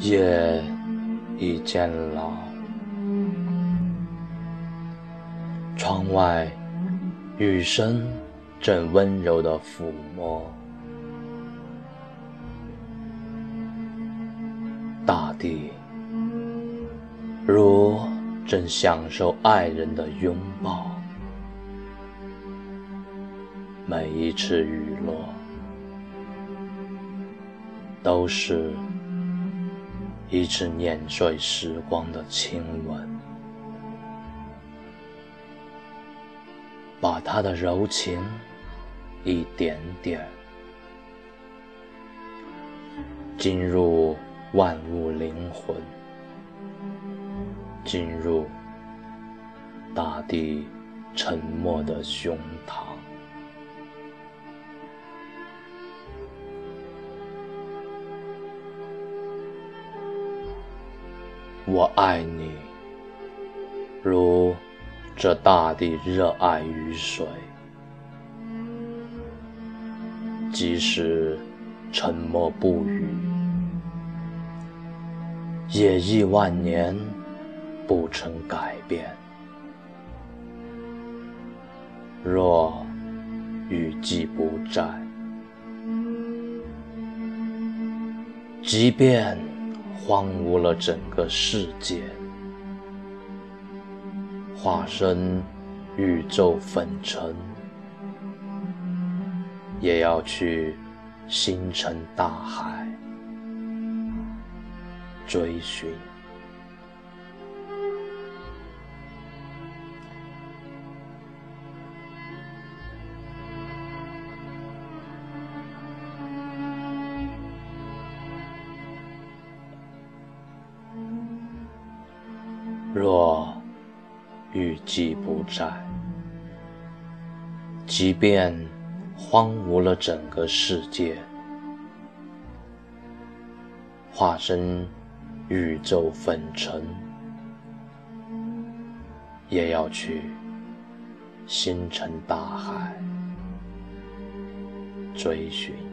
夜已渐老，窗外雨声正温柔地抚摸，大地如正享受爱人的拥抱，每一次雨落都是。一次碾碎时光的亲吻，把他的柔情一点点进入万物灵魂，进入大地沉默的胸膛。我爱你，如这大地热爱雨水，即使沉默不语，也亿万年不曾改变。若雨季不在，即便。荒芜了整个世界，化身宇宙粉尘，也要去星辰大海追寻。若雨季不在，即便荒芜了整个世界，化身宇宙粉尘，也要去星辰大海追寻。